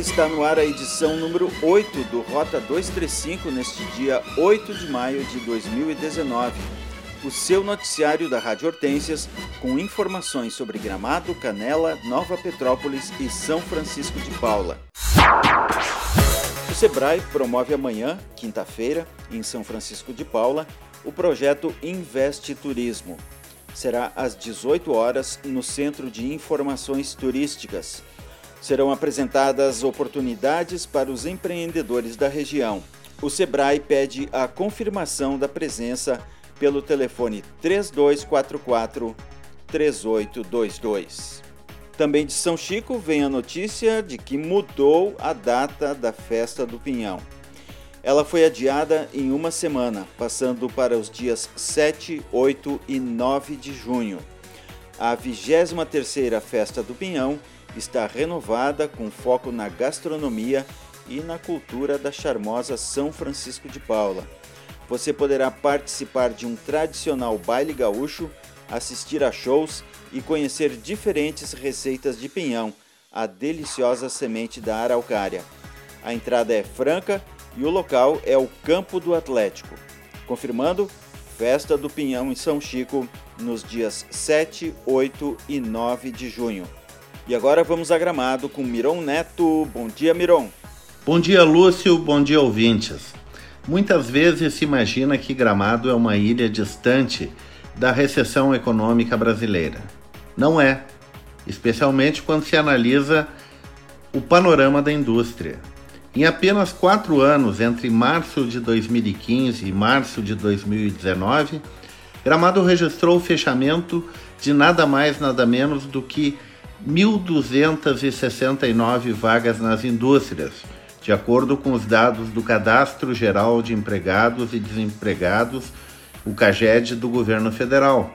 está no ar a edição número 8 do Rota 235 neste dia 8 de maio de 2019. O seu noticiário da Rádio Hortências com informações sobre Gramado, Canela, Nova Petrópolis e São Francisco de Paula. O Sebrae promove amanhã, quinta-feira, em São Francisco de Paula, o projeto Investe Turismo. Será às 18 horas no Centro de Informações Turísticas serão apresentadas oportunidades para os empreendedores da região. O Sebrae pede a confirmação da presença pelo telefone 3244 3822. Também de São Chico vem a notícia de que mudou a data da festa do Pinhão. Ela foi adiada em uma semana, passando para os dias 7, 8 e 9 de junho. A 23ª Festa do Pinhão está renovada com foco na gastronomia e na cultura da charmosa São Francisco de Paula. Você poderá participar de um tradicional baile gaúcho, assistir a shows e conhecer diferentes receitas de pinhão, a deliciosa semente da araucária. A entrada é franca e o local é o Campo do Atlético. Confirmando, Festa do Pinhão em São Chico, nos dias 7, 8 e 9 de junho. E agora vamos a Gramado com Miron Neto. Bom dia, Miron. Bom dia, Lúcio. Bom dia, ouvintes. Muitas vezes se imagina que Gramado é uma ilha distante da recessão econômica brasileira. Não é, especialmente quando se analisa o panorama da indústria. Em apenas quatro anos, entre março de 2015 e março de 2019, Gramado registrou o fechamento de nada mais, nada menos do que 1.269 vagas nas indústrias, de acordo com os dados do Cadastro Geral de Empregados e Desempregados, o CAGED do governo federal.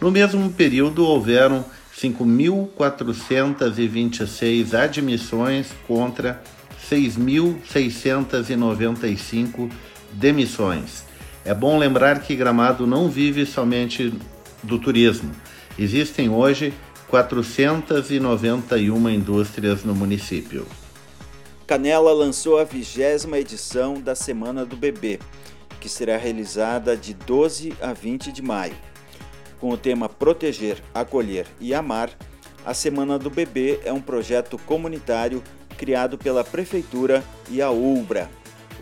No mesmo período, houveram 5.426 admissões contra 6.695 demissões. É bom lembrar que Gramado não vive somente do turismo. Existem hoje 491 indústrias no município. Canela lançou a vigésima edição da Semana do Bebê, que será realizada de 12 a 20 de maio. Com o tema Proteger, Acolher e Amar, a Semana do Bebê é um projeto comunitário criado pela Prefeitura e a ULBRA.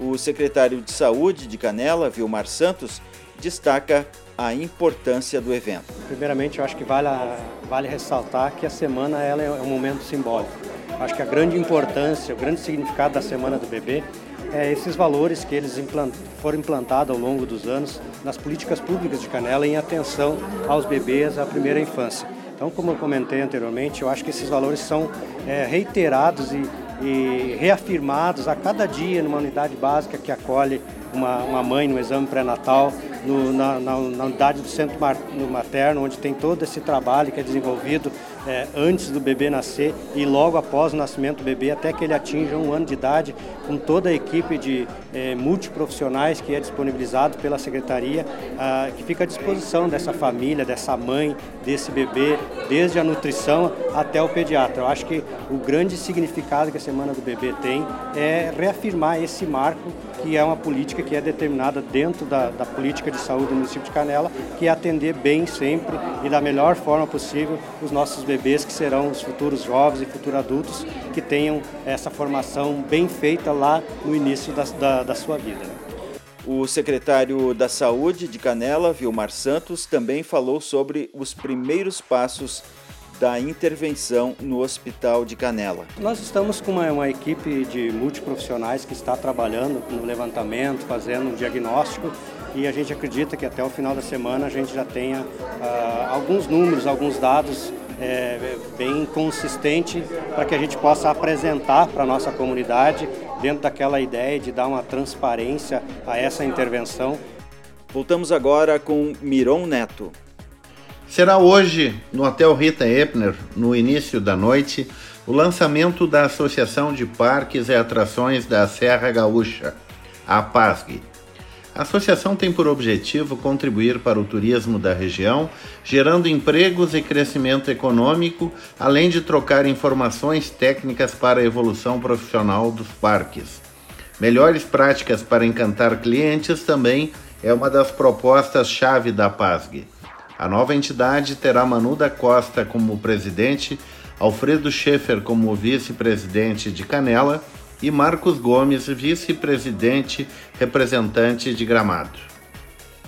O secretário de Saúde de Canela, Vilmar Santos, destaca a importância do evento. Primeiramente, eu acho que vale, vale ressaltar que a semana ela é um momento simbólico. Acho que a grande importância, o grande significado da Semana do Bebê é esses valores que eles implant, foram implantados ao longo dos anos nas políticas públicas de Canela em atenção aos bebês à primeira infância. Então, como eu comentei anteriormente, eu acho que esses valores são é, reiterados e, e reafirmados a cada dia numa unidade básica que acolhe uma, uma mãe no exame pré-natal, na, na, na, unidade do centro materno, onde tem todo esse trabalho que é desenvolvido é, antes do bebê nascer e logo após o nascimento do bebê, até que ele atinja um ano de idade, com toda a equipe de é, multiprofissionais que é disponibilizado pela secretaria, ah, que fica à disposição dessa família, dessa mãe, desse bebê, desde a nutrição até o pediatra. Eu acho que o grande significado que a Semana do Bebê tem é reafirmar esse marco que é uma política que é determinada dentro da, da política de saúde do município de Canela, que é atender bem sempre e da melhor forma possível os nossos bebês, que serão os futuros jovens e futuros adultos, que tenham essa formação bem feita lá no início da, da, da sua vida. O secretário da Saúde de Canela, Vilmar Santos, também falou sobre os primeiros passos da intervenção no Hospital de Canela. Nós estamos com uma, uma, equipe de multiprofissionais que está trabalhando no levantamento, fazendo um diagnóstico e a gente acredita que até o final da semana a gente já tenha uh, alguns números, alguns dados é, bem consistente para que a gente possa apresentar para a nossa comunidade dentro daquela ideia de dar uma transparência a essa intervenção. Voltamos agora com Miron Neto. Será hoje, no Hotel Rita Epner, no início da noite, o lançamento da Associação de Parques e Atrações da Serra Gaúcha, a PASG. A associação tem por objetivo contribuir para o turismo da região, gerando empregos e crescimento econômico, além de trocar informações técnicas para a evolução profissional dos parques. Melhores práticas para encantar clientes também é uma das propostas-chave da PASG. A nova entidade terá Manu da Costa como presidente, Alfredo Schaefer como vice-presidente de Canela e Marcos Gomes, vice-presidente representante de Gramado.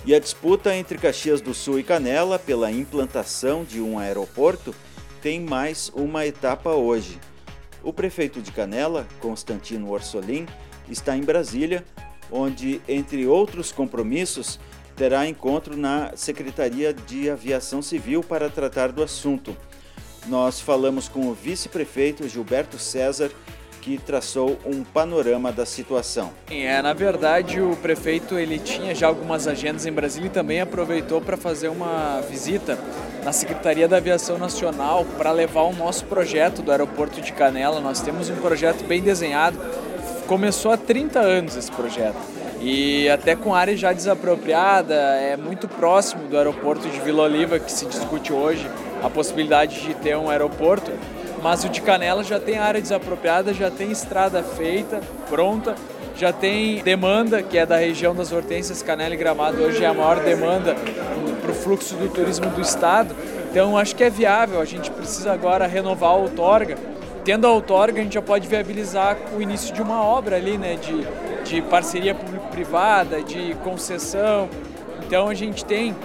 E a disputa entre Caxias do Sul e Canela pela implantação de um aeroporto tem mais uma etapa hoje. O prefeito de Canela, Constantino Orsolim, está em Brasília, onde, entre outros compromissos, terá encontro na Secretaria de Aviação Civil para tratar do assunto. Nós falamos com o vice-prefeito Gilberto César que traçou um panorama da situação. É, na verdade, o prefeito ele tinha já algumas agendas em Brasília e também aproveitou para fazer uma visita na Secretaria da Aviação Nacional para levar o nosso projeto do aeroporto de Canela. Nós temos um projeto bem desenhado. Começou há 30 anos esse projeto. E até com área já desapropriada, é muito próximo do aeroporto de Vila Oliva que se discute hoje a possibilidade de ter um aeroporto. Mas o de Canela já tem área desapropriada, já tem estrada feita, pronta, já tem demanda, que é da região das Hortênsias, Canela e Gramado, hoje é a maior demanda para o fluxo do turismo do estado. Então acho que é viável, a gente precisa agora renovar a outorga. Tendo a outorga, a gente já pode viabilizar o início de uma obra ali, né, de, de parceria público-privada, de concessão. Então a gente tem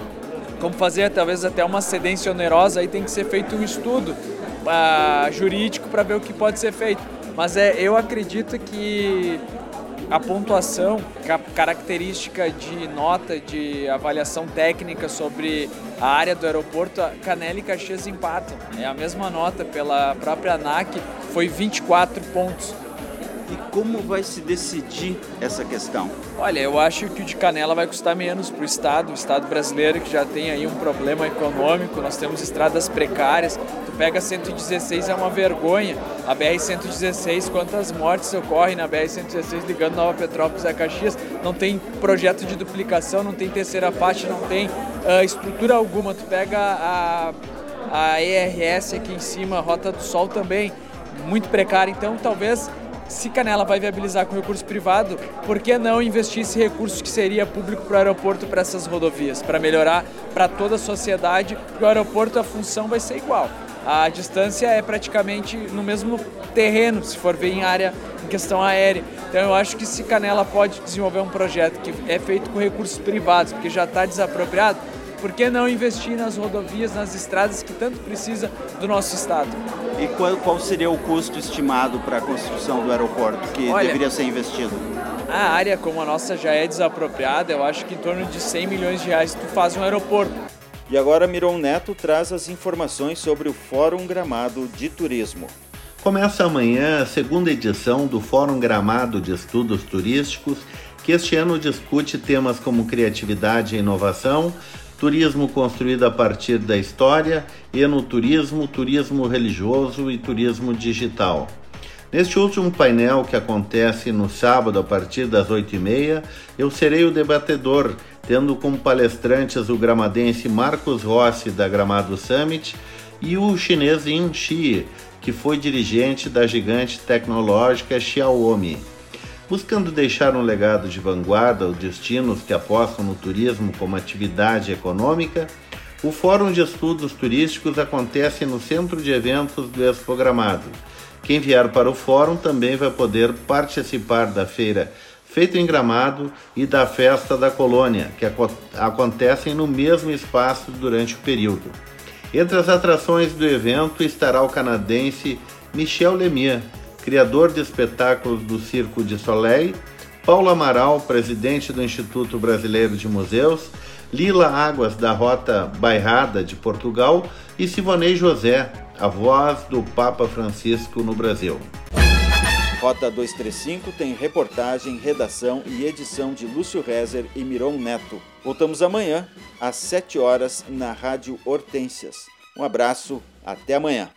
como fazer talvez até uma cedência onerosa, aí tem que ser feito um estudo uh, jurídico para ver o que pode ser feito. Mas é, eu acredito que a pontuação, a característica de nota de avaliação técnica sobre a área do aeroporto, Canela e Caxias empatam. É a mesma nota pela própria ANAC, foi 24 pontos. E como vai se decidir essa questão? Olha, eu acho que o de Canela vai custar menos para o Estado, o Estado brasileiro que já tem aí um problema econômico, nós temos estradas precárias, tu pega 116 é uma vergonha, a BR-116, quantas mortes ocorrem na BR-116 ligando Nova Petrópolis a Caxias, não tem projeto de duplicação, não tem terceira parte, não tem uh, estrutura alguma, tu pega a, a ERS aqui em cima, a Rota do Sol também, muito precária, então talvez se Canela vai viabilizar com recurso privado, por que não investir esse recurso que seria público para o aeroporto para essas rodovias, para melhorar para toda a sociedade, porque o aeroporto a função vai ser igual. A distância é praticamente no mesmo terreno, se for ver em área em questão aérea. Então eu acho que se Canela pode desenvolver um projeto que é feito com recursos privados, porque já está desapropriado, por que não investir nas rodovias, nas estradas que tanto precisa do nosso estado? E qual, qual seria o custo estimado para a construção do aeroporto que Olha, deveria ser investido? A área como a nossa já é desapropriada, eu acho que em torno de 100 milhões de reais tu faz um aeroporto. E agora Miron Neto traz as informações sobre o Fórum Gramado de Turismo. Começa amanhã a segunda edição do Fórum Gramado de Estudos Turísticos, que este ano discute temas como criatividade e inovação, turismo construído a partir da história, enoturismo, turismo religioso e turismo digital. Neste último painel, que acontece no sábado a partir das 8h30, eu serei o debatedor, tendo como palestrantes o gramadense Marcos Rossi, da Gramado Summit, e o chinês Yin Shi, que foi dirigente da gigante tecnológica Xiaomi. Buscando deixar um legado de vanguarda aos destinos que apostam no turismo como atividade econômica, o Fórum de Estudos Turísticos acontece no Centro de Eventos do Expogramado. Quem vier para o fórum também vai poder participar da feira Feito em Gramado e da Festa da Colônia, que acontecem no mesmo espaço durante o período. Entre as atrações do evento estará o canadense Michel Lemire, criador de espetáculos do Circo de Soleil, Paulo Amaral, presidente do Instituto Brasileiro de Museus, Lila Águas, da Rota Bairrada de Portugal, e Sivonei José, a voz do Papa Francisco no Brasil. Rota 235 tem reportagem, redação e edição de Lúcio Rezer e Miron Neto. Voltamos amanhã, às 7 horas, na Rádio Hortências. Um abraço, até amanhã.